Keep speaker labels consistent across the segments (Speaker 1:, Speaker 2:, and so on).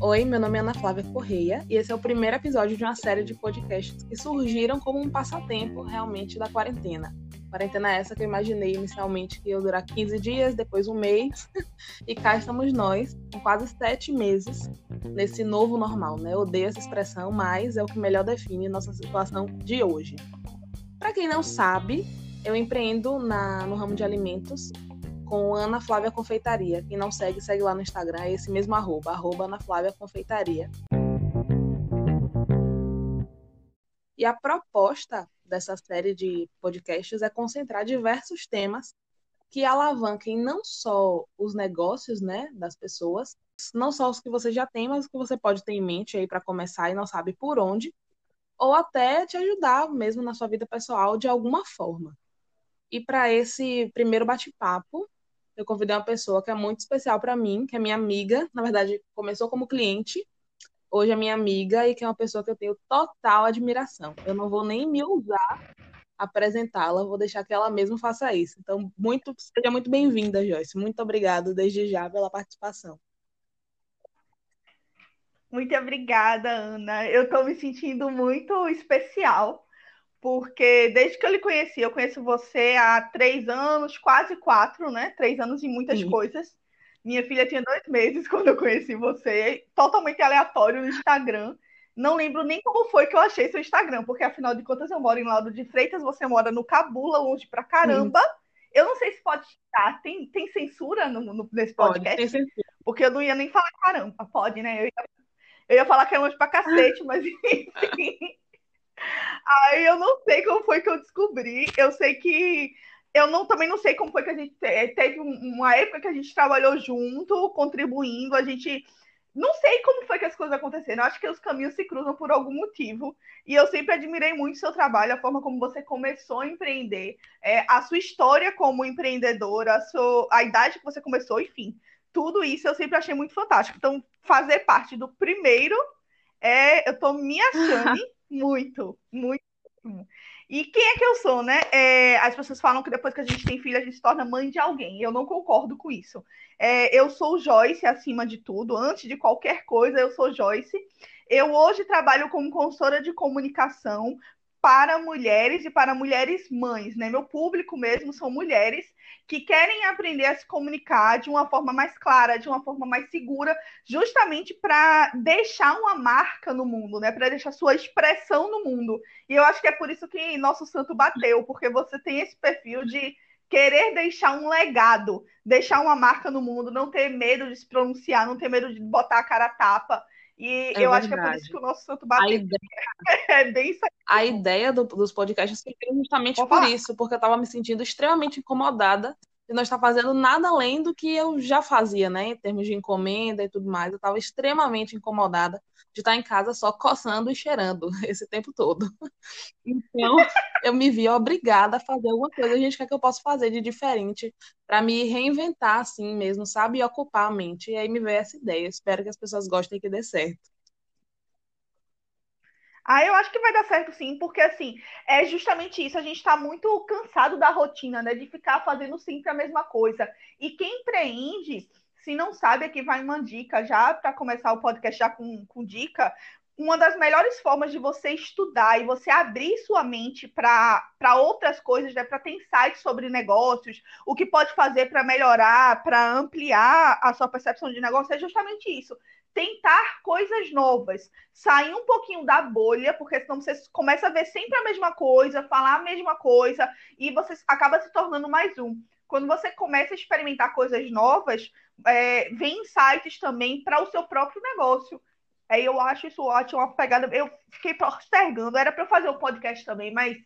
Speaker 1: Oi, meu nome é Ana Flávia Correia e esse é o primeiro episódio de uma série de podcasts que surgiram como um passatempo realmente da quarentena. Quarentena é essa que eu imaginei inicialmente que ia durar 15 dias, depois um mês, e cá estamos nós, com quase sete meses nesse novo normal, né? Eu odeio essa expressão, mas é o que melhor define nossa situação de hoje. Para quem não sabe, eu empreendo na, no ramo de alimentos com Ana Flávia Confeitaria. Quem não segue, segue lá no Instagram, é esse mesmo arroba, arroba Ana Flávia Confeitaria. E a proposta dessa série de podcasts é concentrar diversos temas que alavanquem não só os negócios né, das pessoas, não só os que você já tem, mas os que você pode ter em mente aí para começar e não sabe por onde, ou até te ajudar mesmo na sua vida pessoal de alguma forma. E para esse primeiro bate-papo, eu convidei uma pessoa que é muito especial para mim, que é minha amiga. Na verdade, começou como cliente, hoje é minha amiga e que é uma pessoa que eu tenho total admiração. Eu não vou nem me usar apresentá-la, vou deixar que ela mesma faça isso. Então, muito, seja muito bem-vinda, Joyce. Muito obrigada desde já pela participação.
Speaker 2: Muito obrigada, Ana. Eu estou me sentindo muito especial porque desde que eu lhe conheci, eu conheço você há três anos, quase quatro, né? Três anos e muitas Sim. coisas. Minha filha tinha dois meses quando eu conheci você, totalmente aleatório no Instagram. Não lembro nem como foi que eu achei seu Instagram, porque afinal de contas eu moro em Laudo de Freitas, você mora no Cabula, longe pra caramba. Sim. Eu não sei se pode estar. Tem, tem censura no, no, nesse podcast? Pode, tem porque eu não ia nem falar caramba. Pode, né? Eu ia, eu ia falar que é longe pra cacete, mas enfim. Aí eu não sei como foi que eu descobri. Eu sei que eu não, também não sei como foi que a gente teve uma época que a gente trabalhou junto, contribuindo, a gente não sei como foi que as coisas aconteceram. Eu acho que os caminhos se cruzam por algum motivo. E eu sempre admirei muito o seu trabalho, a forma como você começou a empreender, é, a sua história como empreendedora, a, sua, a idade que você começou, enfim. Tudo isso eu sempre achei muito fantástico. Então, fazer parte do primeiro, é, eu estou me achando Muito, muito. E quem é que eu sou, né? É, as pessoas falam que depois que a gente tem filho, a gente se torna mãe de alguém. Eu não concordo com isso. É, eu sou Joyce acima de tudo. Antes de qualquer coisa, eu sou Joyce. Eu hoje trabalho como consultora de comunicação para mulheres e para mulheres mães, né? Meu público mesmo são mulheres que querem aprender a se comunicar de uma forma mais clara, de uma forma mais segura, justamente para deixar uma marca no mundo, né? Para deixar sua expressão no mundo. E eu acho que é por isso que nosso santo bateu, porque você tem esse perfil de querer deixar um legado, deixar uma marca no mundo, não ter medo de se pronunciar, não ter medo de botar a cara a tapa. E é eu verdade. acho que é por isso que o nosso santo bateu. A ideia,
Speaker 1: é bem A ideia do, dos podcasts surgiu justamente Vou por falar. isso, porque eu estava me sentindo extremamente incomodada de não estar fazendo nada além do que eu já fazia, né? Em termos de encomenda e tudo mais. Eu estava extremamente incomodada de estar em casa só coçando e cheirando esse tempo todo. Então, eu me vi obrigada a fazer alguma coisa. Gente, o que, é que eu posso fazer de diferente para me reinventar assim mesmo, sabe? E ocupar a mente. E aí me veio essa ideia. Espero que as pessoas gostem e que dê certo.
Speaker 2: Ah, eu acho que vai dar certo sim, porque assim, é justamente isso, a gente está muito cansado da rotina, né? De ficar fazendo sempre a mesma coisa. E quem empreende, se não sabe, aqui vai uma dica já para começar o podcast já com, com dica. Uma das melhores formas de você estudar e você abrir sua mente para outras coisas, né? para ter insights sobre negócios, o que pode fazer para melhorar, para ampliar a sua percepção de negócio, é justamente isso tentar coisas novas, sair um pouquinho da bolha, porque senão você começa a ver sempre a mesma coisa, falar a mesma coisa, e você acaba se tornando mais um. Quando você começa a experimentar coisas novas, é, vem insights também para o seu próprio negócio. Aí eu acho isso ótimo, uma pegada. Eu fiquei postergando, era para eu fazer o um podcast também, mas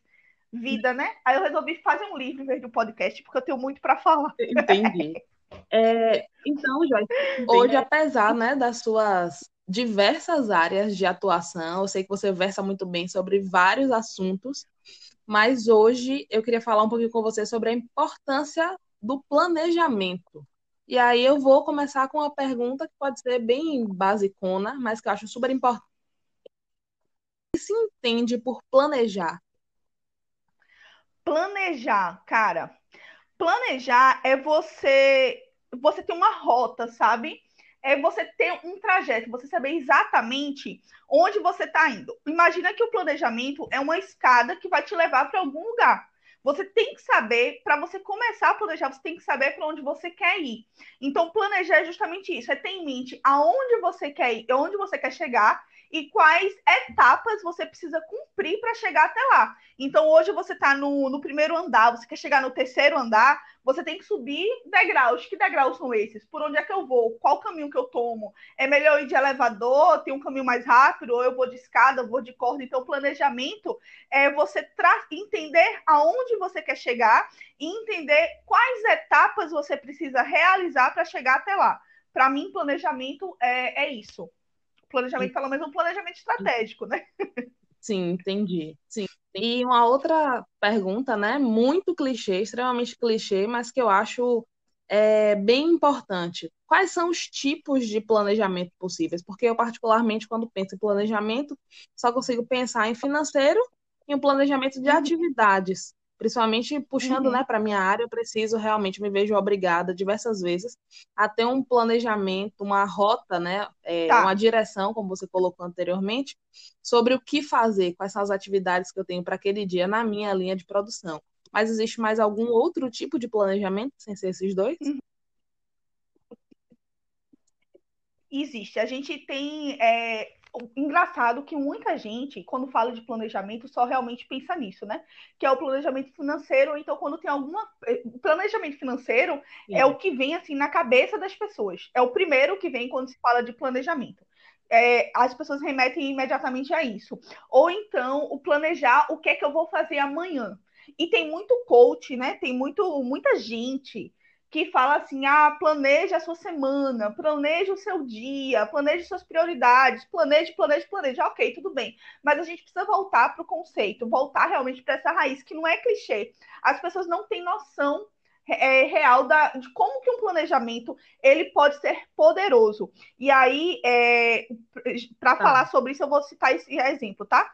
Speaker 2: vida, né? Aí eu resolvi fazer um livro em vez do podcast, porque eu tenho muito para falar.
Speaker 1: Entendi. É, então, Joyce, hoje, apesar né, das suas diversas áreas de atuação, eu sei que você versa muito bem sobre vários assuntos, mas hoje eu queria falar um pouquinho com você sobre a importância do planejamento. E aí eu vou começar com uma pergunta que pode ser bem basicona, mas que eu acho super importante. O que se entende por planejar?
Speaker 2: Planejar, cara, planejar é você você ter uma rota, sabe? É você ter um trajeto, você saber exatamente onde você está indo. Imagina que o planejamento é uma escada que vai te levar para algum lugar. Você tem que saber, para você começar a planejar, você tem que saber para onde você quer ir. Então, planejar é justamente isso, é ter em mente aonde você quer ir, onde você quer chegar e quais etapas você precisa cumprir para chegar até lá. Então, hoje você está no, no, primeiro andar, você quer chegar no terceiro andar, você tem que subir degraus. Que degraus são esses? Por onde é que eu vou? Qual caminho que eu tomo? É melhor ir de elevador, ter um caminho mais rápido, ou eu vou de escada, vou de corda? Então, planejamento é você entender aonde você quer chegar e entender quais etapas você precisa realizar para chegar até lá. Para mim, planejamento é, é isso planejamento, pelo menos um planejamento estratégico, né?
Speaker 1: Sim, entendi. Sim. E uma outra pergunta, né? Muito clichê, extremamente clichê, mas que eu acho é, bem importante. Quais são os tipos de planejamento possíveis? Porque eu, particularmente, quando penso em planejamento, só consigo pensar em financeiro e um planejamento de uhum. atividades. Principalmente puxando, uhum. né, para minha área, eu preciso realmente me vejo obrigada diversas vezes a ter um planejamento, uma rota, né, é, tá. uma direção, como você colocou anteriormente, sobre o que fazer, quais são as atividades que eu tenho para aquele dia na minha linha de produção. Mas existe mais algum outro tipo de planejamento sem ser esses dois? Uhum.
Speaker 2: Existe. A gente tem é, engraçado que muita gente, quando fala de planejamento, só realmente pensa nisso, né? Que é o planejamento financeiro. Então, quando tem alguma. Eh, planejamento financeiro Sim. é o que vem assim na cabeça das pessoas. É o primeiro que vem quando se fala de planejamento. É, as pessoas remetem imediatamente a isso. Ou então, o planejar o que é que eu vou fazer amanhã. E tem muito coach, né? Tem muito, muita gente que fala assim: ah, planeje a sua semana, planeje o seu dia, planeje suas prioridades, planeje, planeje, planeje. Ok, tudo bem. Mas a gente precisa voltar para o conceito, voltar realmente para essa raiz, que não é clichê. As pessoas não têm noção é, real da, de como que um planejamento ele pode ser poderoso. E aí, é, para tá. falar sobre isso, eu vou citar esse exemplo, tá?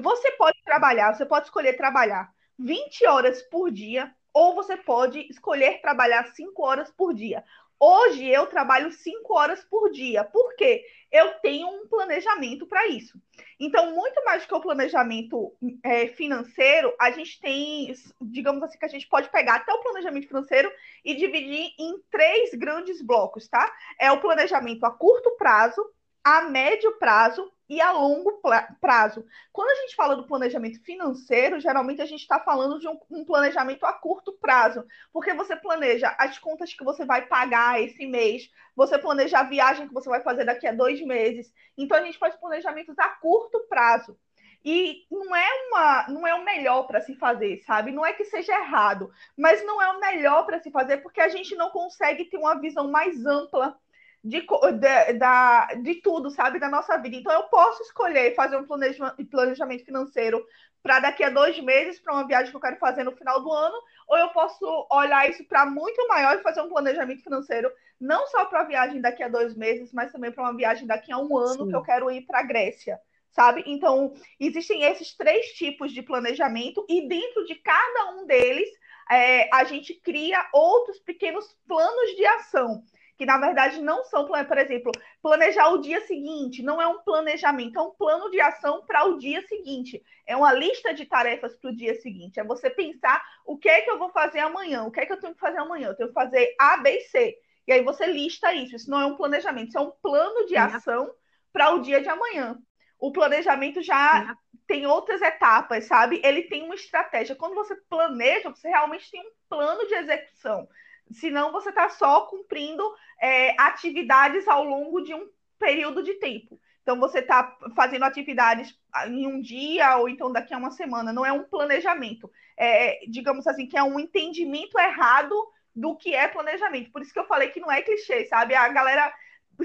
Speaker 2: Você pode trabalhar, você pode escolher trabalhar 20 horas por dia ou você pode escolher trabalhar cinco horas por dia. Hoje eu trabalho cinco horas por dia, Por quê? eu tenho um planejamento para isso. Então, muito mais do que o planejamento é, financeiro, a gente tem, digamos assim, que a gente pode pegar até o planejamento financeiro e dividir em três grandes blocos, tá? É o planejamento a curto prazo, a médio prazo e a longo prazo. Quando a gente fala do planejamento financeiro, geralmente a gente está falando de um, um, planejamento a curto prazo, porque você planeja as contas que você vai pagar esse mês, você planeja a viagem que você vai fazer daqui a dois meses. Então a gente faz planejamentos a curto prazo. E não é uma, não é o melhor para se fazer, sabe? Não é que seja errado, mas não é o melhor para se fazer porque a gente não consegue ter uma visão mais ampla de, de, da, de tudo, sabe, da nossa vida. Então, eu posso escolher fazer um planejamento financeiro para daqui a dois meses, para uma viagem que eu quero fazer no final do ano, ou eu posso olhar isso para muito maior e fazer um planejamento financeiro, não só para a viagem daqui a dois meses, mas também para uma viagem daqui a um ano Sim. que eu quero ir para a Grécia. Sabe? Então, existem esses três tipos de planejamento, e dentro de cada um deles, é, a gente cria outros pequenos planos de ação que na verdade não são, por exemplo, planejar o dia seguinte, não é um planejamento, é um plano de ação para o dia seguinte, é uma lista de tarefas para o dia seguinte, é você pensar o que é que eu vou fazer amanhã, o que é que eu tenho que fazer amanhã, eu tenho que fazer A, B e C, e aí você lista isso, isso não é um planejamento, isso é um plano de ação para o dia de amanhã. O planejamento já tem outras etapas, sabe? Ele tem uma estratégia. Quando você planeja, você realmente tem um plano de execução senão você está só cumprindo é, atividades ao longo de um período de tempo. Então, você está fazendo atividades em um dia ou então daqui a uma semana. Não é um planejamento. É, digamos assim, que é um entendimento errado do que é planejamento. Por isso que eu falei que não é clichê, sabe? A galera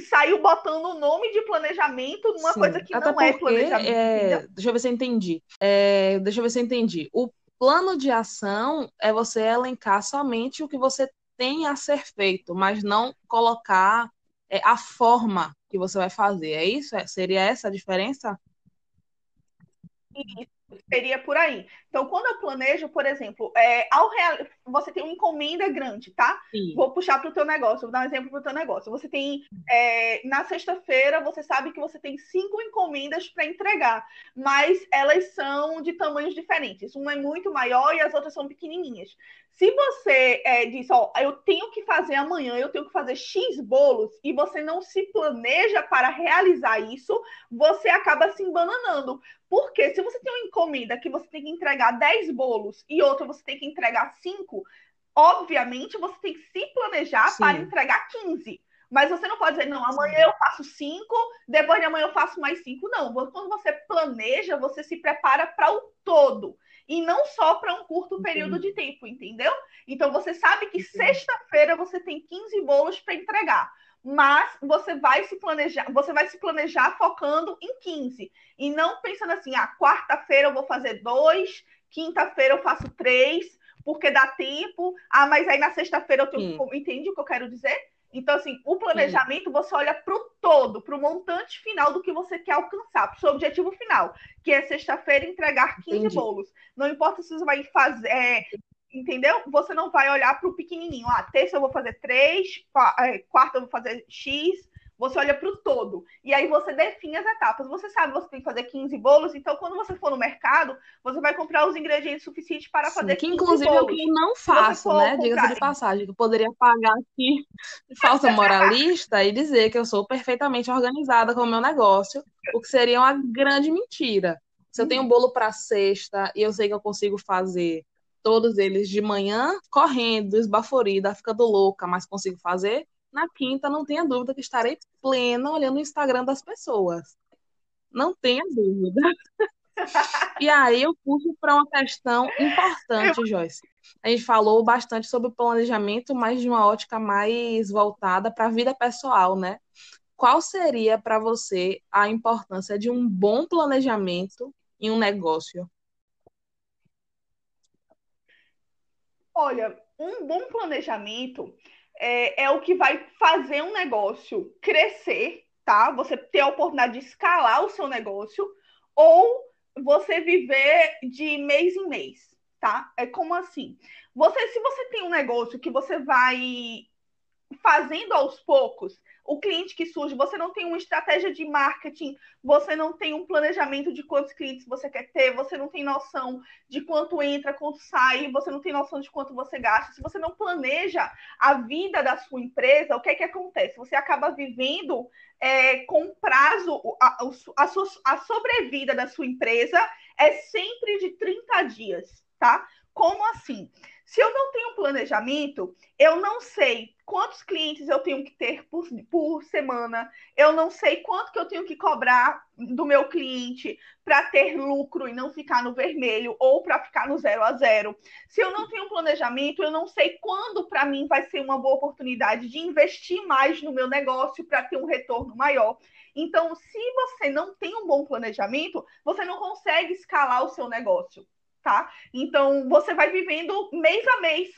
Speaker 2: saiu botando o nome de planejamento numa Sim, coisa que não porque, é planejamento.
Speaker 1: É... Deixa eu ver se eu entendi. É... Deixa eu ver se eu entendi. O plano de ação é você elencar somente o que você tem a ser feito, mas não colocar é, a forma que você vai fazer. É isso? É, seria essa a diferença?
Speaker 2: Seria por aí. Então, quando eu planejo, por exemplo, é, ao real... você tem uma encomenda grande, tá? Sim. Vou puxar para o teu negócio, vou dar um exemplo para o teu negócio. Você tem, é, na sexta-feira, você sabe que você tem cinco encomendas para entregar, mas elas são de tamanhos diferentes. Uma é muito maior e as outras são pequenininhas. Se você é, diz, ó, eu tenho que fazer amanhã, eu tenho que fazer X bolos, e você não se planeja para realizar isso, você acaba se embananando. Porque se você tem uma encomenda que você tem que entregar 10 bolos e outra você tem que entregar 5, obviamente você tem que se planejar Sim. para entregar 15. Mas você não pode dizer, não, amanhã eu faço 5, depois de amanhã eu faço mais 5. Não, quando você planeja, você se prepara para o todo e não só para um curto período de tempo, entendeu? Então você sabe que sexta-feira você tem 15 bolos para entregar, mas você vai se planejar, você vai se planejar focando em 15 e não pensando assim, ah, quarta-feira eu vou fazer dois, quinta-feira eu faço três, porque dá tempo. Ah, mas aí na sexta-feira eu tenho, Sim. entende o que eu quero dizer? Então, assim, o planejamento Sim. você olha para o todo, para o montante final do que você quer alcançar, para o seu objetivo final, que é sexta-feira entregar 15 Entendi. bolos. Não importa se você vai fazer. É, entendeu? Você não vai olhar para o pequenininho. Ah, terça eu vou fazer 3, é, quarta eu vou fazer X, você olha para o todo. E aí você define as etapas. Você sabe que você tem que fazer 15 bolos, então quando você for no mercado, você vai comprar os ingredientes suficientes para fazer Sim,
Speaker 1: 15 que inclusive bolos. é o que eu não faço, né? Diga-se de passagem, que eu poderia pagar aqui de falsa moralista e dizer que eu sou perfeitamente organizada com o meu negócio, o que seria uma grande mentira. Se eu tenho um bolo para sexta e eu sei que eu consigo fazer todos eles de manhã, correndo, esbaforida, ficando louca, mas consigo fazer, na quinta, não tenha dúvida que estarei plena olhando o Instagram das pessoas. Não tenha dúvida. e aí eu puxo para uma questão importante, Joyce. A gente falou bastante sobre o planejamento, mas de uma ótica mais voltada para a vida pessoal, né? Qual seria para você a importância de um bom planejamento em um negócio?
Speaker 2: Olha, um bom planejamento é, é o que vai fazer um negócio crescer, tá? Você ter a oportunidade de escalar o seu negócio ou você viver de mês em mês, tá? É como assim? Você, se você tem um negócio que você vai fazendo aos poucos, o cliente que surge, você não tem uma estratégia de marketing, você não tem um planejamento de quantos clientes você quer ter, você não tem noção de quanto entra, quanto sai, você não tem noção de quanto você gasta. Se você não planeja a vida da sua empresa, o que é que acontece? Você acaba vivendo é, com prazo, a, a, a sobrevida da sua empresa é sempre de 30 dias, tá? Como assim? Se eu não tenho planejamento, eu não sei quantos clientes eu tenho que ter por, por semana, eu não sei quanto que eu tenho que cobrar do meu cliente para ter lucro e não ficar no vermelho ou para ficar no zero a zero. Se eu não tenho planejamento, eu não sei quando para mim vai ser uma boa oportunidade de investir mais no meu negócio para ter um retorno maior. Então, se você não tem um bom planejamento, você não consegue escalar o seu negócio tá? Então, você vai vivendo mês a mês.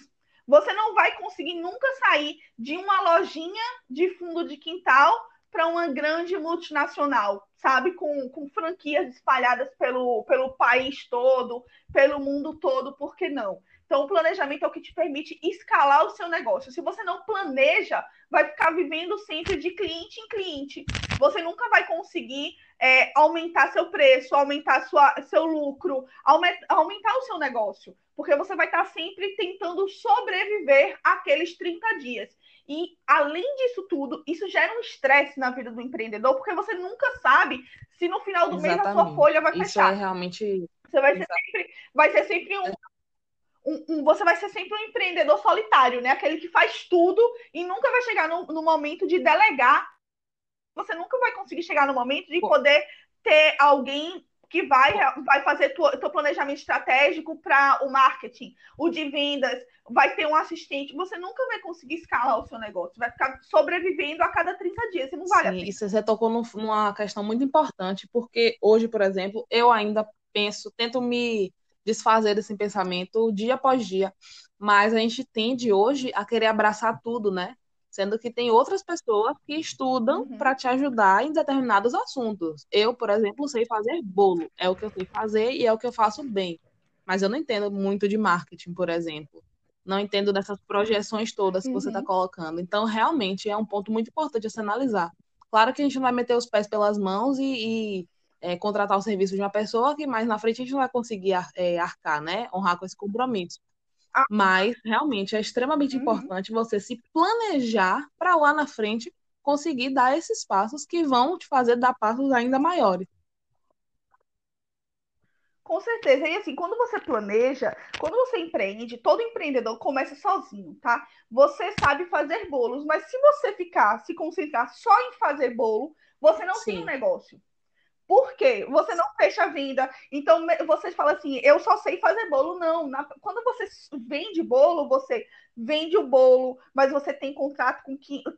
Speaker 2: Você não vai conseguir nunca sair de uma lojinha de fundo de quintal para uma grande multinacional, sabe? Com, com franquias espalhadas pelo, pelo país todo, pelo mundo todo, por que não? Então, o planejamento é o que te permite escalar o seu negócio. Se você não planeja, vai ficar vivendo sempre de cliente em cliente. Você nunca vai conseguir é, aumentar seu preço, aumentar sua, seu lucro, aumentar o seu negócio, porque você vai estar sempre tentando sobreviver aqueles 30 dias. E, além disso tudo, isso gera um estresse na vida do empreendedor, porque você nunca sabe se no final do Exatamente. mês a sua folha vai fechar.
Speaker 1: Isso é realmente.
Speaker 2: Você vai ser sempre, vai ser sempre um, um, um, você vai ser sempre um empreendedor solitário, né? Aquele que faz tudo e nunca vai chegar no, no momento de delegar você nunca vai conseguir chegar no momento de poder ter alguém que vai, vai fazer o teu planejamento estratégico para o marketing, o de vendas, vai ter um assistente. Você nunca vai conseguir escalar o seu negócio, vai ficar sobrevivendo a cada 30 dias, e não vale Sim, a pena.
Speaker 1: Isso você tocou numa questão muito importante, porque hoje, por exemplo, eu ainda penso, tento me desfazer desse pensamento dia após dia, mas a gente tende hoje a querer abraçar tudo, né? Sendo que tem outras pessoas que estudam
Speaker 2: Uhum.
Speaker 1: para te ajudar em determinados assuntos. Eu, por exemplo, sei fazer bolo. É o que eu sei fazer e é o que eu faço bem. Mas eu não entendo muito de marketing, por exemplo. Não entendo dessas projeções todas que você está
Speaker 2: Uhum.
Speaker 1: colocando. Então, realmente, é um ponto muito importante a se analisar. Claro que a gente não vai meter os pés pelas mãos e, e, é, contratar o serviço de uma pessoa que mais na frente a gente não vai conseguir ar- é, arcar, né? Honrar com esse compromisso.
Speaker 2: Ah.
Speaker 1: Mas realmente é extremamente
Speaker 2: Uhum.
Speaker 1: importante você se planejar para lá na frente conseguir dar esses passos que vão te fazer dar passos ainda maiores.
Speaker 2: Com certeza. E assim, quando você planeja, quando você empreende, todo empreendedor começa sozinho, tá? Você sabe fazer bolos, mas se você ficar, se concentrar só em fazer bolo, você não tem
Speaker 1: Sim.
Speaker 2: um negócio. Por quê? Você não fecha a venda. Então, você fala assim, eu só sei fazer bolo. Não. Na- quando você vende bolo, você vende o bolo, mas você tem contrato com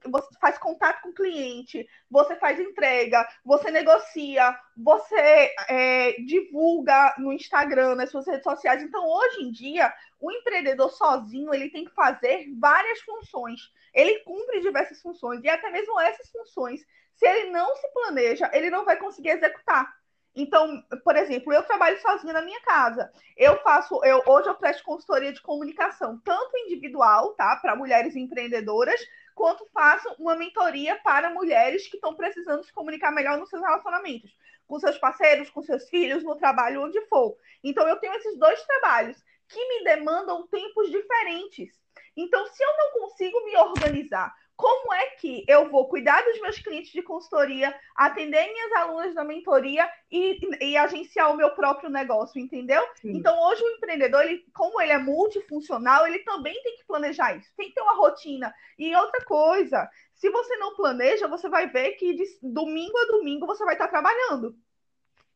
Speaker 2: você faz contato com o cliente, você faz entrega, você negocia, você é, divulga no Instagram, nas suas redes sociais. Então, hoje em dia, o empreendedor sozinho ele tem que fazer várias funções. Ele cumpre diversas funções e até mesmo essas funções se ele não se planeja, ele não vai conseguir executar. Então, por exemplo, eu trabalho sozinha na minha casa. Eu faço, eu hoje eu presto consultoria de comunicação, tanto individual, tá, para mulheres empreendedoras, quanto faço uma mentoria para mulheres que estão precisando se comunicar melhor nos seus relacionamentos, com seus parceiros, com seus filhos, no trabalho, onde for. Então, eu tenho esses dois trabalhos que me demandam tempos diferentes. Então, se eu não consigo me organizar como é que eu vou cuidar dos meus clientes de consultoria, atender minhas alunas da mentoria e, e agenciar o meu próprio negócio, entendeu?
Speaker 1: Sim.
Speaker 2: Então, hoje o empreendedor, ele, como ele é multifuncional, ele também tem que planejar isso, tem que ter uma rotina. E outra coisa, se você não planeja, você vai ver que de domingo a domingo você vai estar trabalhando.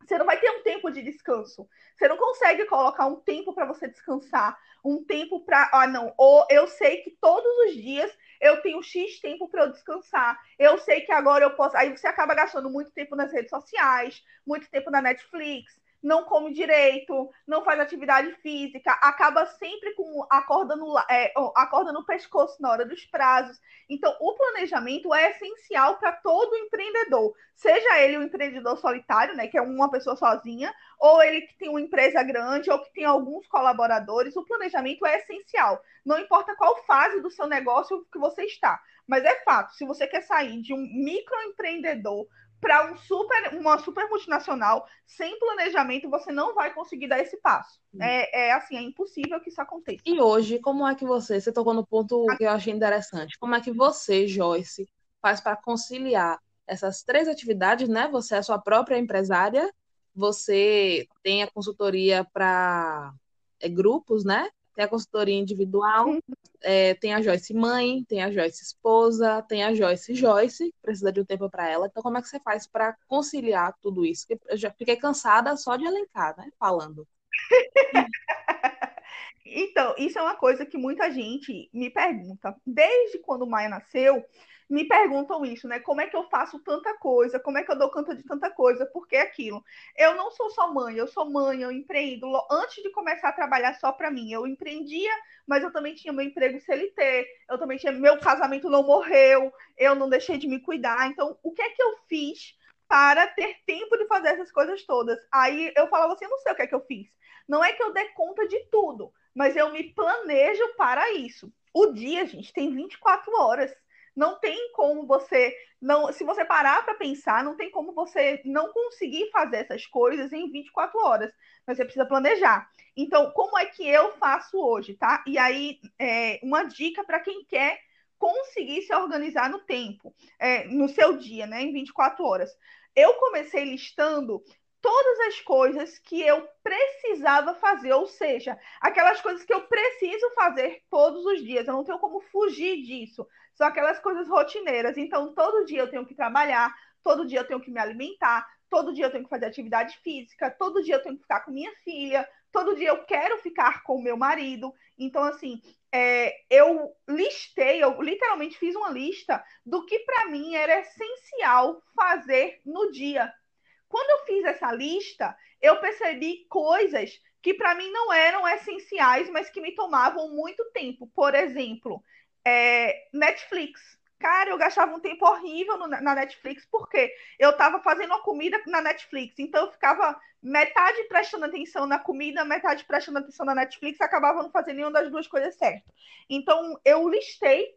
Speaker 2: Você não vai ter um tempo de descanso. Você não consegue colocar um tempo para você descansar, um tempo para. Ah, não. Ou eu sei que todos os dias eu tenho X tempo para eu descansar. Eu sei que agora eu posso. Aí você acaba gastando muito tempo nas redes sociais, muito tempo na Netflix, não come direito, não faz atividade física, acaba sempre com a corda no, é, a corda no pescoço na hora dos prazos. Então, o planejamento é essencial para todo empreendedor, seja ele um empreendedor solitário, né, que é uma pessoa sozinha, ou ele que tem uma empresa grande, ou que tem alguns colaboradores. O planejamento é essencial. Não importa qual fase do seu negócio que você está, mas é fato. Se você quer sair de um microempreendedor para um super, uma super multinacional, sem planejamento, você não vai conseguir dar esse passo. É, é, assim, é impossível que isso aconteça.
Speaker 1: E hoje, como é que você, você tocou no ponto que eu achei interessante, como é que você, Joyce, faz para conciliar essas três atividades, né? Você é a sua própria empresária, você tem a consultoria para é, grupos, né? Tem a consultoria individual. É, tem a Joyce mãe, tem a Joyce esposa, tem a Joyce Joyce, precisa de um tempo para ela. Então, como é que você faz para conciliar tudo isso? Eu já fiquei cansada só de elencar, né? Falando.
Speaker 2: Então, isso é uma coisa que muita gente me pergunta. Desde quando o Maia nasceu, me perguntam isso, né? Como é que eu faço tanta coisa? Como é que eu dou conta de tanta coisa? Por que aquilo? Eu não sou só mãe, eu sou mãe, eu empreendo. Antes de começar a trabalhar só para mim, eu empreendia, mas eu também tinha meu emprego CLT, eu também tinha meu casamento não morreu, eu não deixei de me cuidar. Então, o que é que eu fiz para ter tempo de fazer essas coisas todas? Aí eu falava assim, eu não sei o que é que eu fiz. Não é que eu dê conta de tudo, mas eu me planejo para isso. O dia, gente, tem 24 horas. Não tem como você não, se você parar para pensar, não tem como você não conseguir fazer essas coisas em 24 horas. Mas você precisa planejar. Então, como é que eu faço hoje, tá? E aí, é, uma dica para quem quer conseguir se organizar no tempo, é, no seu dia, né, em 24 horas. Eu comecei listando todas as coisas que eu precisava fazer, ou seja, aquelas coisas que eu preciso fazer todos os dias. Eu não tenho como fugir disso. São aquelas coisas rotineiras. Então, todo dia eu tenho que trabalhar, todo dia eu tenho que me alimentar, todo dia eu tenho que fazer atividade física, todo dia eu tenho que ficar com minha filha, todo dia eu quero ficar com meu marido. Então, assim, é, eu listei, eu literalmente fiz uma lista do que para mim era essencial fazer no dia. Quando eu fiz essa lista, eu percebi coisas que para mim não eram essenciais, mas que me tomavam muito tempo. Por exemplo, é, Netflix. Cara, eu gastava um tempo horrível no, na Netflix, porque eu estava fazendo a comida na Netflix, então eu ficava metade prestando atenção na comida, metade prestando atenção na Netflix, acabava não fazendo nenhuma das duas coisas certo. Então eu listei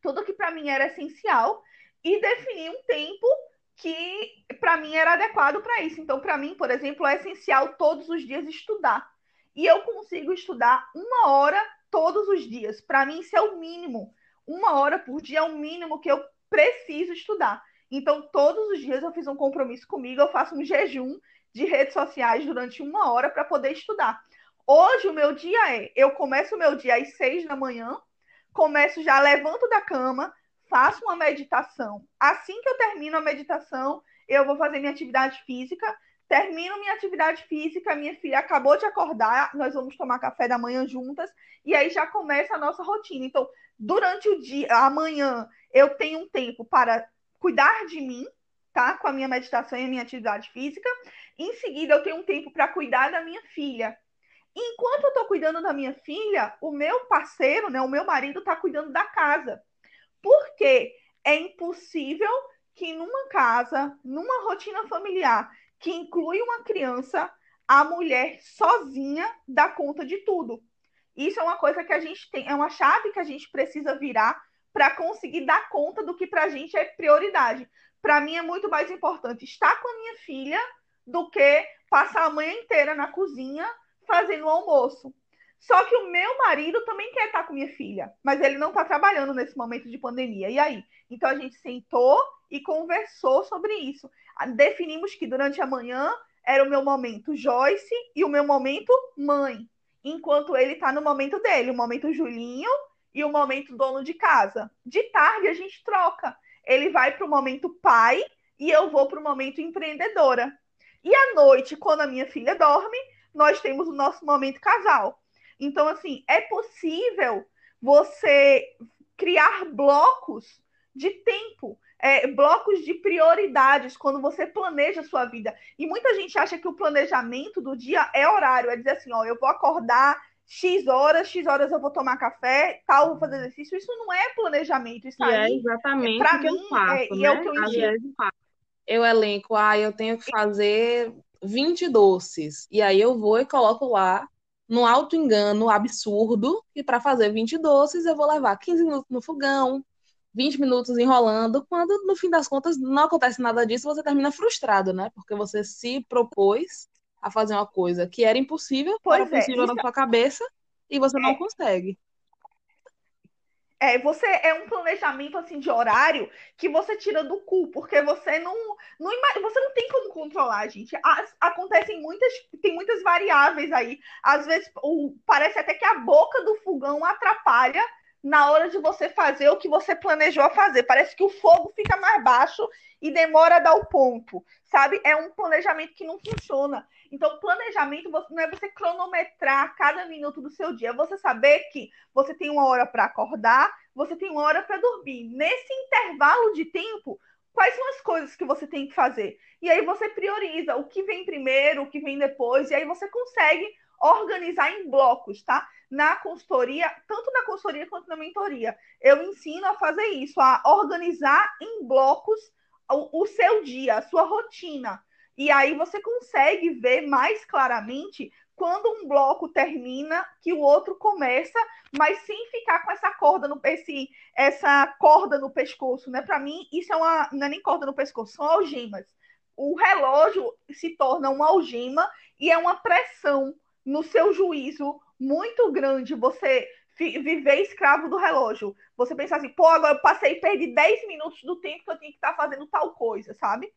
Speaker 2: tudo que para mim era essencial e defini um tempo que para mim era adequado para isso. Então, para mim, por exemplo, é essencial todos os dias estudar. E eu consigo estudar uma hora todos os dias. Para mim, isso é o mínimo. Uma hora por dia é o mínimo que eu preciso estudar. Então, todos os dias eu fiz um compromisso comigo, eu faço um jejum de redes sociais durante uma hora para poder estudar. Hoje, o meu dia é: eu começo o meu dia às seis da manhã, começo já, levanto da cama, faço uma meditação. Assim que eu termino a meditação, eu vou fazer minha atividade física. Termino minha atividade física, minha filha acabou de acordar, nós vamos tomar café da manhã juntas, e aí já começa a nossa rotina. Então, durante o dia, amanhã, eu tenho um tempo para cuidar de mim, tá? Com a minha meditação e a minha atividade física. Em seguida, eu tenho um tempo para cuidar da minha filha. Enquanto eu estou cuidando da minha filha, o meu parceiro, né, o meu marido, está cuidando da casa. Porque é impossível que numa casa, numa rotina familiar que inclui uma criança, a mulher sozinha dá conta de tudo. Isso é uma coisa que a gente tem, é uma chave que a gente precisa virar para conseguir dar conta do que para a gente é prioridade. Para mim é muito mais importante estar com a minha filha do que passar a manhã inteira na cozinha fazendo o almoço. Só que o meu marido também quer estar com minha filha, mas ele não está trabalhando nesse momento de pandemia. E aí? Então a gente sentou e conversou sobre isso. Definimos que durante a manhã era o meu momento Joyce e o meu momento mãe, enquanto ele está no momento dele, o momento Julinho e o momento dono de casa. De tarde a gente troca. Ele vai para o momento pai e eu vou para o momento empreendedora. E à noite, quando a minha filha dorme, nós temos o nosso momento casal. Então, assim, é possível você criar blocos de tempo, é, blocos de prioridades quando você planeja a sua vida. E muita gente acha que o planejamento do dia é horário, é dizer assim, ó, eu vou acordar X horas, X horas eu vou tomar café, tal, vou fazer exercício. Isso não é planejamento. Isso
Speaker 1: e é aí, é exatamente o que mim, eu faço, é, né? E é o que eu eu elenco, ah, eu tenho que fazer 20 doces. E aí eu vou e coloco lá no alto engano absurdo que para fazer 20 doces eu vou levar 15 minutos no fogão, 20 minutos enrolando, quando no fim das contas não acontece nada disso, você termina frustrado, né? Porque você se propôs a fazer uma coisa que era impossível, pois era é, possível isso... na sua cabeça e você é. não consegue.
Speaker 2: É, você é um planejamento assim de horário que você tira do cu, porque você não, não você não tem como controlar, gente. As, acontecem muitas, tem muitas variáveis aí. Às vezes o, parece até que a boca do fogão atrapalha na hora de você fazer o que você planejou fazer. Parece que o fogo fica mais baixo e demora a dar o ponto, sabe? É um planejamento que não funciona. Então, planejamento não é você cronometrar cada minuto do seu dia, é você saber que você tem uma hora para acordar, você tem uma hora para dormir. Nesse intervalo de tempo, quais são as coisas que você tem que fazer? E aí você prioriza o que vem primeiro, o que vem depois, e aí você consegue organizar em blocos, tá? Na consultoria, tanto na consultoria quanto na mentoria, eu ensino a fazer isso, a organizar em blocos o, o seu dia, a sua rotina. E aí você consegue ver mais claramente quando um bloco termina que o outro começa, mas sem ficar com essa corda no esse, essa corda no pescoço, né? Para mim isso é uma não é nem corda no pescoço, são algemas. O relógio se torna uma algema e é uma pressão no seu juízo muito grande você viver escravo do relógio. Você pensar assim, pô, agora eu passei, perdi 10 minutos do tempo que eu tinha que estar fazendo tal coisa, sabe?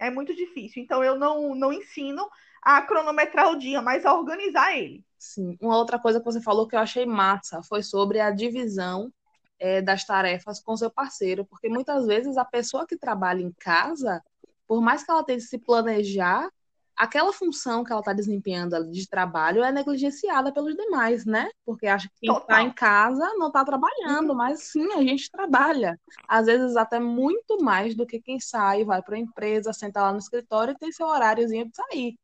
Speaker 2: é muito difícil. Então, eu não, não ensino a cronometrar o dia, mas a organizar ele.
Speaker 1: Sim. Uma outra coisa que você falou que eu achei massa foi sobre a divisão é, das tarefas com seu parceiro, porque muitas vezes a pessoa que trabalha em casa, por mais que ela tenha que se planejar, aquela função que ela está desempenhando de trabalho é negligenciada pelos demais, né? Porque acha que quem está em casa não está trabalhando, uhum. mas sim, a gente trabalha. Às vezes até muito mais do que quem sai, vai para a empresa, senta lá no escritório e tem seu horáriozinho de sair.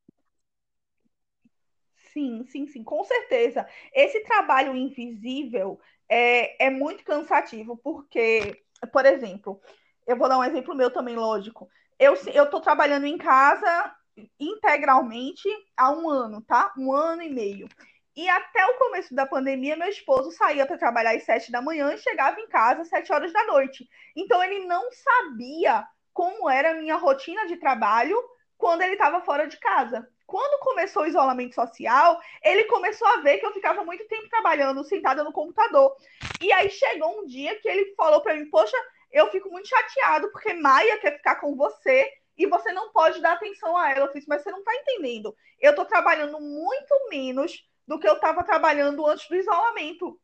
Speaker 2: Sim, sim, sim, com certeza. Esse trabalho invisível é, é muito cansativo, porque por exemplo, eu vou dar um exemplo meu também, lógico. Eu estou trabalhando em casa integralmente há um ano, tá? Um ano e meio. E até o começo da pandemia, meu esposo saía para trabalhar às sete da manhã e chegava em casa às sete horas da noite. Então ele não sabia como era a minha rotina de trabalho quando ele estava fora de casa. Quando começou o isolamento social, ele começou a ver que eu ficava muito tempo trabalhando, sentada no computador. E aí chegou um dia que ele falou para mim: Poxa, eu fico muito chateado porque Maia quer ficar com você e você não pode dar atenção a ela. Eu disse, mas você não está entendendo. Eu estou trabalhando muito menos do que eu estava trabalhando antes do isolamento.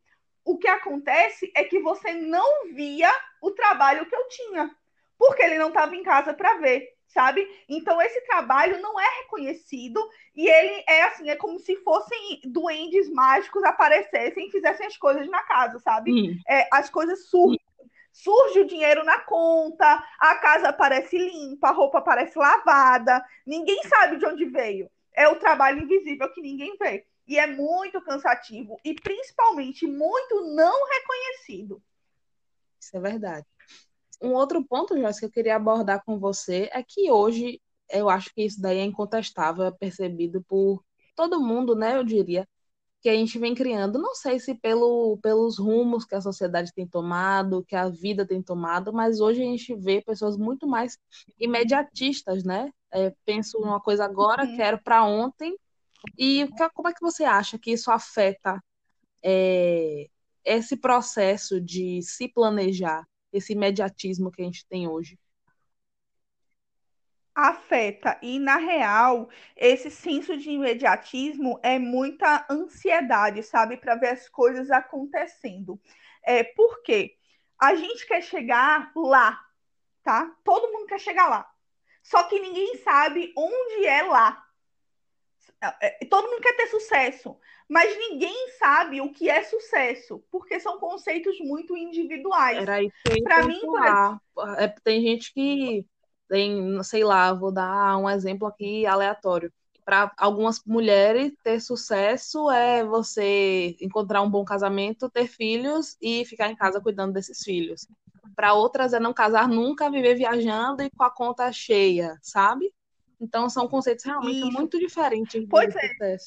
Speaker 2: O que acontece é que você não via o trabalho que eu tinha, porque ele não estava em casa para ver, sabe? Então esse trabalho não é reconhecido e ele é assim, é como se fossem duendes mágicos aparecessem e fizessem as coisas na casa, sabe? É, as coisas surgem surge o dinheiro na conta, a casa parece limpa, a roupa parece lavada, ninguém sabe de onde veio. É o trabalho invisível que ninguém vê e é muito cansativo e principalmente muito não reconhecido.
Speaker 1: Isso é verdade. Um outro ponto, Joyce, que eu queria abordar com você é que hoje eu acho que isso daí é incontestável, é percebido por todo mundo, né? Eu diria que a gente vem criando, não sei se pelo, pelos rumos que a sociedade tem tomado, que a vida tem tomado, mas hoje a gente vê pessoas muito mais imediatistas, né? É, penso numa coisa agora, uhum. quero para ontem e como é que você acha que isso afeta é, esse processo de se planejar, esse imediatismo que a gente tem hoje?
Speaker 2: Afeta. E, na real, esse senso de imediatismo é muita ansiedade, sabe? Para ver as coisas acontecendo. É, por quê? A gente quer chegar lá, tá? Todo mundo quer chegar lá. Só que ninguém sabe onde é lá. É, é, todo mundo quer ter sucesso, mas ninguém sabe o que é sucesso, porque são conceitos muito individuais.
Speaker 1: Para mim, por é, tem gente que tem, sei lá, vou dar um exemplo aqui aleatório. Para algumas mulheres, ter sucesso é você encontrar um bom casamento, ter filhos e ficar em casa cuidando desses filhos. Para outras é não casar nunca, viver viajando e com a conta cheia, sabe? Então são conceitos realmente Isso. muito diferentes.
Speaker 2: Pois é.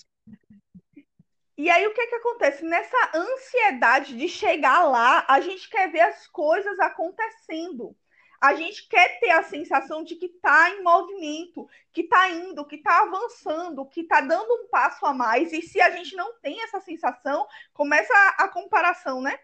Speaker 2: E aí o que que acontece? Nessa ansiedade de chegar lá, a gente quer ver as coisas acontecendo. A gente quer ter a sensação de que está em movimento, que está indo, que está avançando, que está dando um passo a mais. E se a gente não tem essa sensação, começa a, a comparação, né?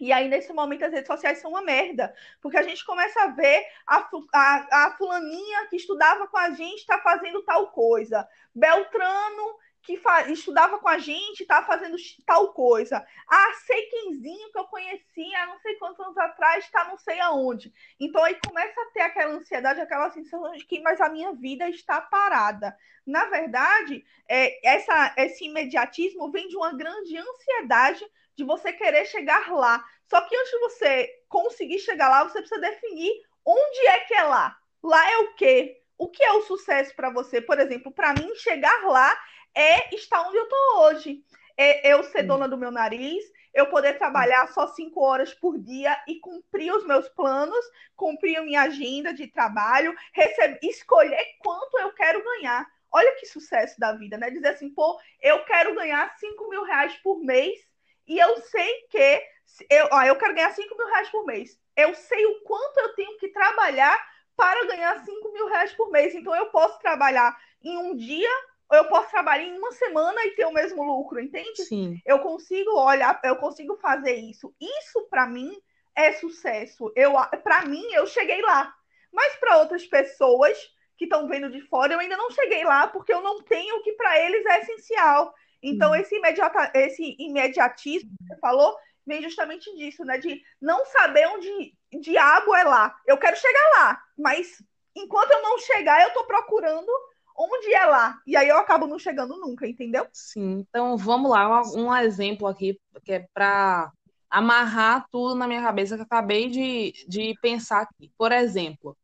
Speaker 2: E aí, nesse momento, as redes sociais são uma merda, porque a gente começa a ver a, a, a fulaninha que estudava com a gente está fazendo tal coisa. Beltrano, que estudava com a gente, está fazendo tal coisa. Ah, sei quemzinho que eu conheci há não sei quantos anos atrás, está não sei aonde. Então, aí começa a ter aquela ansiedade, aquela sensação de que, mas a minha vida está parada. Na verdade, é, essa, esse imediatismo vem de uma grande ansiedade de você querer chegar lá. Só que antes de você conseguir chegar lá, você precisa definir onde é que é lá. Lá é o quê? O que é o sucesso para você? Por exemplo, para mim, chegar lá é estar onde eu estou hoje. É eu ser dona do meu nariz, eu poder trabalhar só cinco horas por dia e cumprir os meus planos, cumprir a minha agenda de trabalho, receber, escolher quanto eu quero ganhar. Olha que sucesso da vida, né? Dizer assim, pô, eu quero ganhar cinco mil reais por mês e eu sei que eu, ó, eu quero ganhar 5 mil reais por mês. Eu sei o quanto eu tenho que trabalhar para ganhar 5 mil reais por mês. Então eu posso trabalhar em um dia eu posso trabalhar em uma semana e ter o mesmo lucro, entende?
Speaker 1: Sim.
Speaker 2: Eu consigo olhar, eu consigo fazer isso. Isso para mim é sucesso. Eu, para mim, eu cheguei lá. Mas para outras pessoas que estão vendo de fora, eu ainda não cheguei lá porque eu não tenho o que para eles é essencial. Então, esse, imediata, esse imediatismo que você falou vem justamente disso, né? De não saber onde diabo é lá. Eu quero chegar lá, mas enquanto eu não chegar, eu tô procurando onde é lá. E aí eu acabo não chegando nunca, entendeu?
Speaker 1: Sim. Então, vamos lá. Um, exemplo aqui, que é para amarrar tudo na minha cabeça que eu acabei de, de pensar aqui. Por exemplo,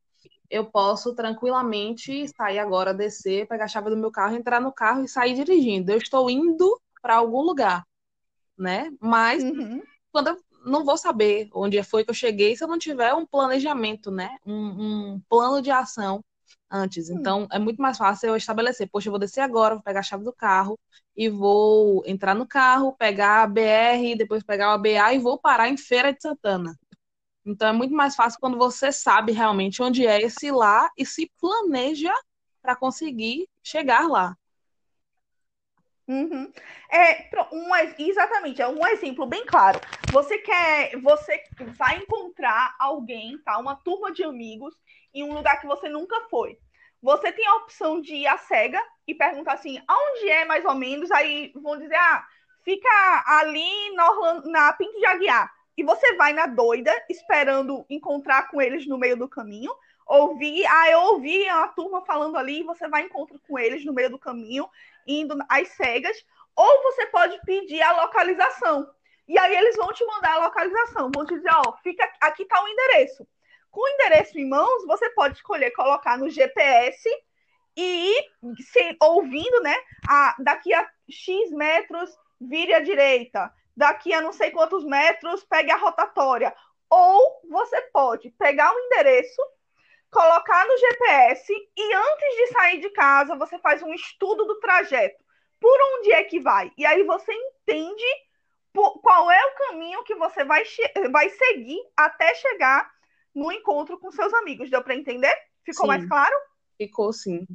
Speaker 1: eu posso tranquilamente sair agora, descer, pegar a chave do meu carro, entrar no carro e sair dirigindo. Eu estou indo para algum lugar, né? Mas uhum. quando eu, não vou saber onde foi que eu cheguei se eu não tiver um planejamento, né? Um, um plano de ação antes. Hum. Então, é muito mais fácil eu estabelecer, poxa, eu vou descer agora, vou pegar a chave do carro e vou entrar no carro, pegar a BR, depois pegar o ABA e vou parar em Feira de Santana. Então, é muito mais fácil quando você sabe realmente onde é esse lá e se planeja para conseguir chegar lá.
Speaker 2: Uhum. É, um, exatamente, é um exemplo bem claro. Você quer, você vai encontrar alguém, tá? Uma turma de amigos em um lugar que você nunca foi. Você tem a opção de ir à cega e perguntar assim, aonde é mais ou menos? Aí vão dizer, ah, fica ali na, Orlando, na Pinto de Aguiar. E você vai na doida, esperando encontrar com eles no meio do caminho. Ouvir, ah, eu ouvi a turma falando ali, você vai encontrar com eles no meio do caminho indo às cegas, ou você pode pedir a localização. E aí eles vão te mandar a localização, vão te dizer, ó, fica aqui está o endereço. Com o endereço em mãos, você pode escolher colocar no GPS e ir se, ouvindo, né? A, daqui a X metros, vire à direita. Daqui a não sei quantos metros, pegue a rotatória. Ou você pode pegar o endereço, colocar no GPS e antes de sair de casa, você faz um estudo do trajeto. Por onde é que vai? E aí você entende qual é o caminho que você vai, vai seguir até chegar no encontro com seus amigos. Deu para entender? Ficou sim. mais claro?
Speaker 1: Ficou sim.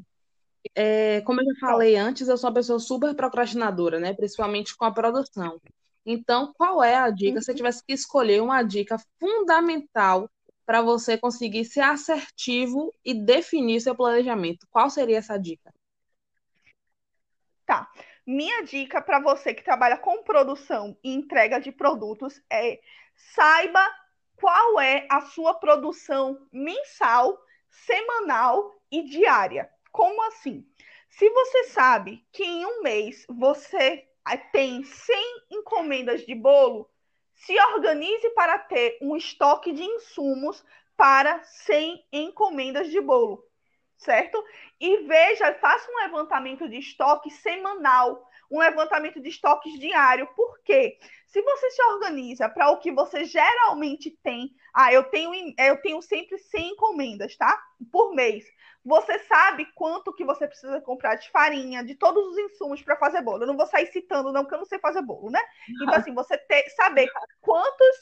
Speaker 1: É, como eu já falei antes, eu sou uma pessoa super procrastinadora, né? Principalmente com a produção. Então, qual é a dica? Uhum. Se você tivesse que escolher uma dica fundamental para você conseguir ser assertivo e definir seu planejamento. Qual seria essa dica?
Speaker 2: Tá. Minha dica para você que trabalha com produção e entrega de produtos é saiba qual é a sua produção mensal, semanal e diária. Como assim? Se você sabe que em um mês você tem 100 encomendas de bolo, se organize para ter um estoque de insumos para 100 encomendas de bolo, certo? E veja, faça um levantamento de estoque semanal, um levantamento de estoques diário. Por quê? Se você se organiza para o que você geralmente tem, ah, eu tenho, eu tenho sempre 100 encomendas, tá? Por mês. Você sabe quanto que você precisa comprar de farinha, de todos os insumos para fazer bolo. Eu não vou sair citando, não, porque eu não sei fazer bolo, né? Então, assim, você ter, saber quantos,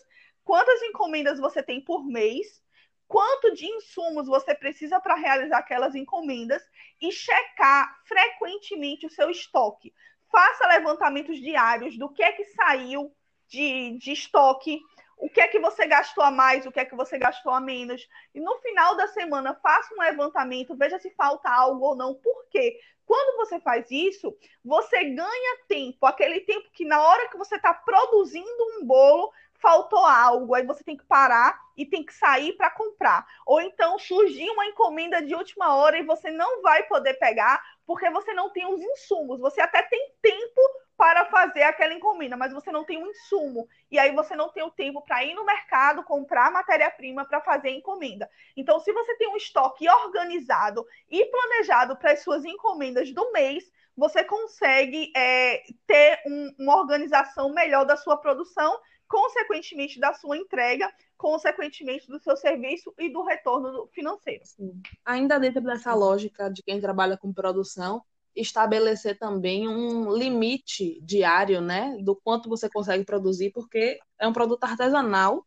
Speaker 2: quantas encomendas você tem por mês, quanto de insumos você precisa para realizar aquelas encomendas e checar frequentemente o seu estoque. Faça levantamentos diários do que é que saiu de, de estoque o que é que você gastou a mais, o que é que você gastou a menos. E no final da semana, faça um levantamento, veja se falta algo ou não. Por quê? Quando você faz isso, você ganha tempo, aquele tempo que na hora que você está produzindo um bolo, faltou algo, aí você tem que parar e tem que sair para comprar. Ou então surgiu uma encomenda de última hora e você não vai poder pegar porque você não tem os insumos. Você até tem tempo para fazer aquela encomenda, mas você não tem um insumo. E aí você não tem o tempo para ir no mercado, comprar matéria-prima para fazer a encomenda. Então, se você tem um estoque organizado e planejado para as suas encomendas do mês, você consegue é, ter um, uma organização melhor da sua produção, consequentemente da sua entrega, consequentemente do seu serviço e do retorno financeiro.
Speaker 1: Sim. Ainda dentro dessa lógica de quem trabalha com produção, estabelecer também um limite diário, né, do quanto você consegue produzir, porque é um produto artesanal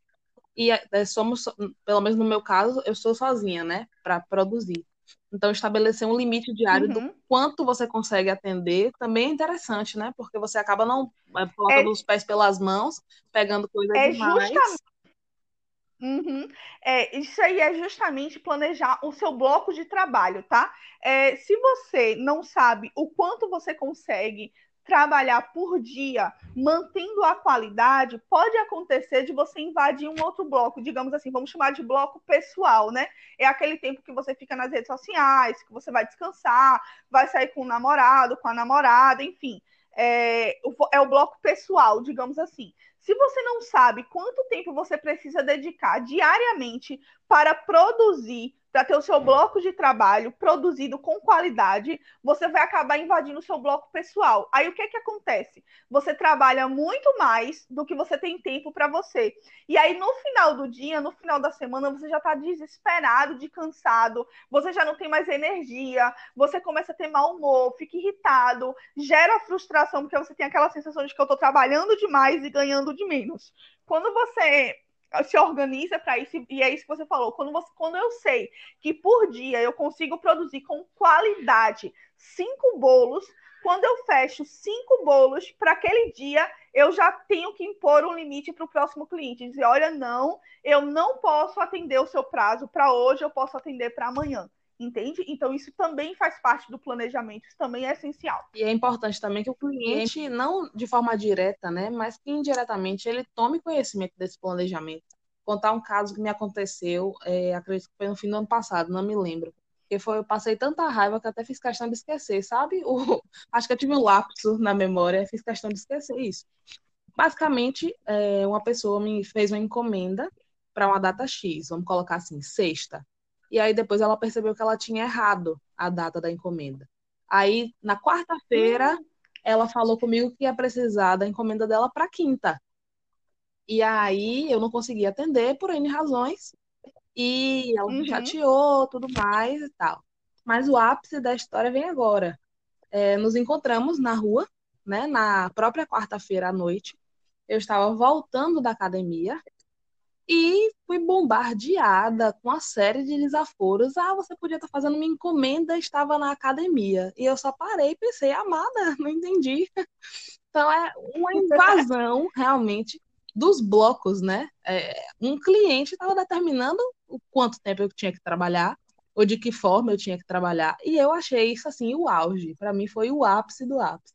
Speaker 1: e é, é somos, pelo menos no meu caso, eu sou sozinha, né, para produzir. Então, estabelecer um limite diário uhum. do quanto você consegue atender também é interessante, né? Porque você acaba não é, colocando é, os pés pelas mãos, pegando coisa é demais. Justamente,
Speaker 2: Uhum. É, isso aí é justamente planejar o seu bloco de trabalho, tá? É, se você não sabe o quanto você consegue trabalhar por dia, mantendo a qualidade, pode acontecer de você invadir um outro bloco, digamos assim, vamos chamar de bloco pessoal, né? É aquele tempo que você fica nas redes sociais, que você vai descansar, vai sair com o namorado, com a namorada, enfim. É, é o bloco pessoal, digamos assim. Se você não sabe quanto tempo você precisa dedicar diariamente para produzir para ter o seu bloco de trabalho produzido com qualidade, você vai acabar invadindo o seu bloco pessoal. Aí o que que acontece? Você trabalha muito mais do que você tem tempo para você. E aí no final do dia, no final da semana, você já está desesperado, de cansado, você já não tem mais energia, você começa a ter mau humor, fica irritado, gera frustração porque você tem aquela sensação de que eu estou trabalhando demais e ganhando de menos. Quando você se organiza para isso, e é isso que você falou. Quando, você, quando eu sei que por dia eu consigo produzir com qualidade cinco bolos, quando eu fecho cinco bolos para aquele dia, eu já tenho que impor um limite para o próximo cliente. Dizer, olha, não, eu não posso atender o seu prazo para hoje, eu posso atender para amanhã entende? Então, isso também faz parte do planejamento, isso também é essencial.
Speaker 1: E é importante também que o cliente, não de forma direta, né, mas que indiretamente ele tome conhecimento desse planejamento. Contar um caso que me aconteceu, é, acredito que foi no fim do ano passado, não me lembro. Porque foi, eu passei tanta raiva que até fiz questão de esquecer, sabe? O, acho que eu tive um lapso na memória, fiz questão de esquecer isso. Basicamente, é, uma pessoa me fez uma encomenda para uma data X, vamos colocar assim, sexta. E aí depois ela percebeu que ela tinha errado a data da encomenda. Aí, na quarta-feira, ela falou comigo que ia precisar da encomenda dela para quinta. E aí eu não consegui atender por N razões. E ela uhum. me chateou, tudo mais e tal. Mas o ápice da história vem agora. É, nos encontramos na rua, né, na própria quarta-feira à noite. Eu estava voltando da academia e fui bombardeada com uma série de desaforos. Ah, você podia estar fazendo uma encomenda, estava na academia. E eu só parei e pensei, amada, não entendi. Então é uma invasão realmente dos blocos, né? É, um cliente estava determinando o quanto tempo eu tinha que trabalhar, ou de que forma eu tinha que trabalhar. E eu achei isso assim o auge. Para mim foi o ápice do ápice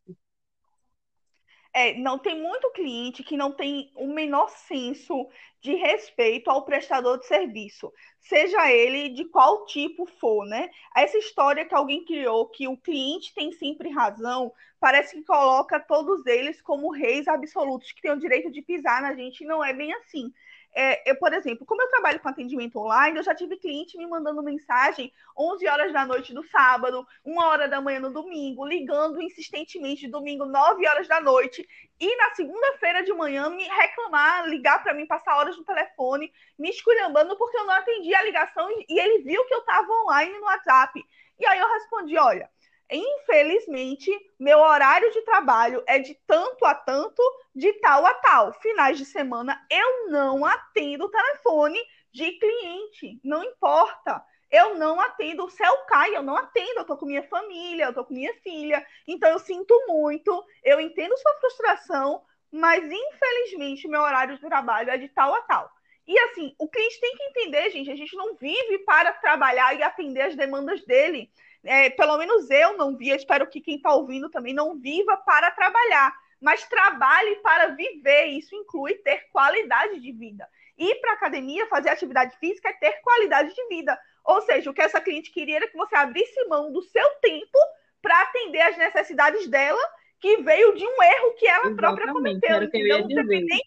Speaker 2: é, não tem muito cliente que não tem o menor senso de respeito ao prestador de serviço, seja ele de qual tipo for, né? Essa história que alguém criou que o cliente tem sempre razão, parece que coloca todos eles como reis absolutos que têm o direito de pisar na gente, não é bem assim é, eu, por exemplo, como eu trabalho com atendimento online, eu já tive cliente me mandando mensagem 11 horas da noite do sábado, 1 hora da manhã no domingo, ligando insistentemente de domingo, 9 horas da noite, e na segunda-feira de manhã me reclamar, ligar para mim, passar horas no telefone, me esculhambando porque eu não atendi a ligação e ele viu que eu estava online no WhatsApp. E aí eu respondi: olha, Infelizmente, meu horário de trabalho é de tanto a tanto, de tal a tal. Finais de semana eu não atendo o telefone de cliente, não importa. Eu não atendo, o céu cai, eu não atendo, eu tô com minha família, eu tô com minha filha. Então eu sinto muito, eu entendo sua frustração, mas infelizmente meu horário de trabalho é de tal a tal. E assim, o cliente tem que entender, gente, a gente não vive para trabalhar e atender as demandas dele é, pelo menos eu não vi, espero que quem está ouvindo também não viva para trabalhar, mas trabalhe para viver. Isso inclui ter qualidade de vida. Ir para a academia, fazer atividade física é ter qualidade de vida. Ou seja, o que essa cliente queria era que você abrisse mão do seu tempo para atender as necessidades dela, que veio de um erro que ela Exatamente, própria cometeu. Então, não teve nem,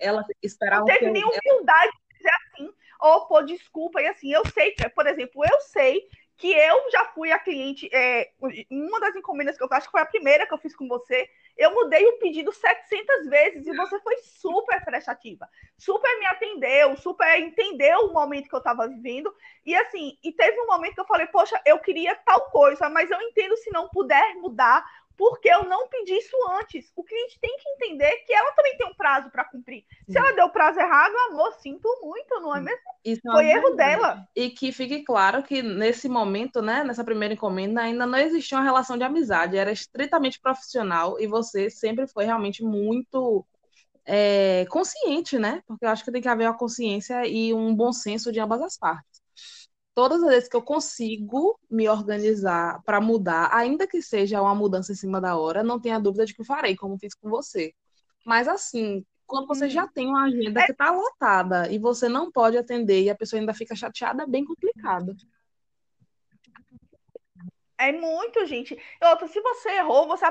Speaker 1: ela esperava
Speaker 2: não teve nem humildade de dizer assim, ou oh, pô, desculpa, e assim, eu sei, por exemplo, eu sei que eu já fui a cliente, é, uma das encomendas que eu acho que foi a primeira que eu fiz com você, eu mudei o pedido 700 vezes e você foi super prestativa, super me atendeu, super entendeu o momento que eu estava vivendo. E assim, e teve um momento que eu falei, poxa, eu queria tal coisa, mas eu entendo se não puder mudar porque eu não pedi isso antes. O cliente tem que entender que ela também tem um prazo para cumprir. Se ela deu o prazo errado, amor, sinto muito, não é mesmo? Isso é Foi é erro dela.
Speaker 1: E que fique claro que nesse momento, né, nessa primeira encomenda, ainda não existia uma relação de amizade, era estritamente profissional e você sempre foi realmente muito é, consciente, né? Porque eu acho que tem que haver uma consciência e um bom senso de ambas as partes todas as vezes que eu consigo me organizar para mudar, ainda que seja uma mudança em cima da hora, não tenha dúvida de que farei, como fiz com você. Mas assim, quando você já uhum. tem uma agenda que está lotada e você não pode atender e a pessoa ainda fica chateada, é bem complicado.
Speaker 2: É muito, gente. Outra, se você errou, você,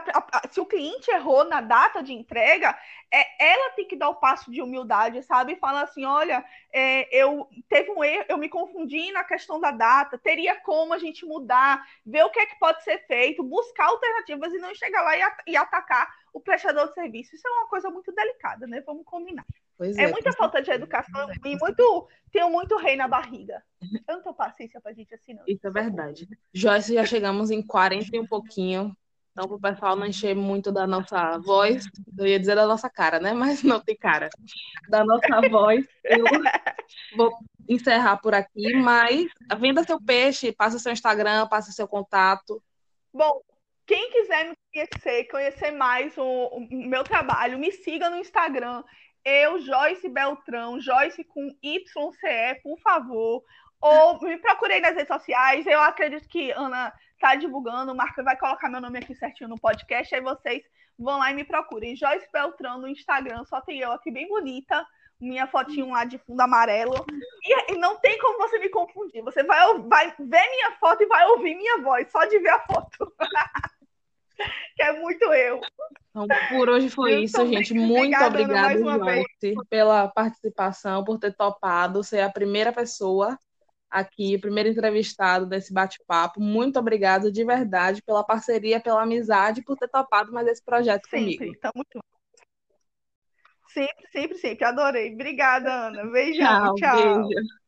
Speaker 2: se o cliente errou na data de entrega, é, ela tem que dar o passo de humildade, sabe? E falar assim: olha, é, eu teve um erro, eu me confundi na questão da data, teria como a gente mudar, ver o que é que pode ser feito, buscar alternativas e não chegar lá e, e atacar o prestador de serviço. Isso é uma coisa muito delicada, né? Vamos combinar. Pois é, é muita falta de educação e muito, tenho muito rei na barriga. Eu não tenho paciência pra gente assim, não.
Speaker 1: Isso é verdade. Joyce, já chegamos em 40 e um pouquinho. Então, para o pessoal não encher muito da nossa voz, eu ia dizer da nossa cara, né? Mas não tem cara. Da nossa voz, eu vou encerrar por aqui. Mas venda seu peixe, passa seu Instagram, passa seu contato.
Speaker 2: Bom, quem quiser me conhecer, conhecer mais o, o meu trabalho, me siga no Instagram eu, Joyce Beltrão, Joyce com YCE, por favor. Ou me procurei nas redes sociais. Eu acredito que Ana está divulgando, o Marco vai colocar meu nome aqui certinho no podcast, aí vocês vão lá e me procurem. Joyce Beltrão no Instagram, só tem eu aqui bem bonita, minha fotinho lá de fundo amarelo. E, e não tem como você me confundir. Você vai, vai ver minha foto e vai ouvir minha voz, só de ver a foto. que é muito eu.
Speaker 1: Então, por hoje foi eu isso, gente. Muito obrigada, Joyce, pela participação, por ter topado ser a primeira pessoa aqui, o primeiro entrevistado desse bate-papo. Muito obrigada de verdade pela parceria, pela amizade, por ter topado mais esse projeto
Speaker 2: sempre,
Speaker 1: comigo.
Speaker 2: Tá muito Sempre, sempre, sempre. Adorei. Obrigada, Ana. Beijão. Tchau. tchau. Beijo.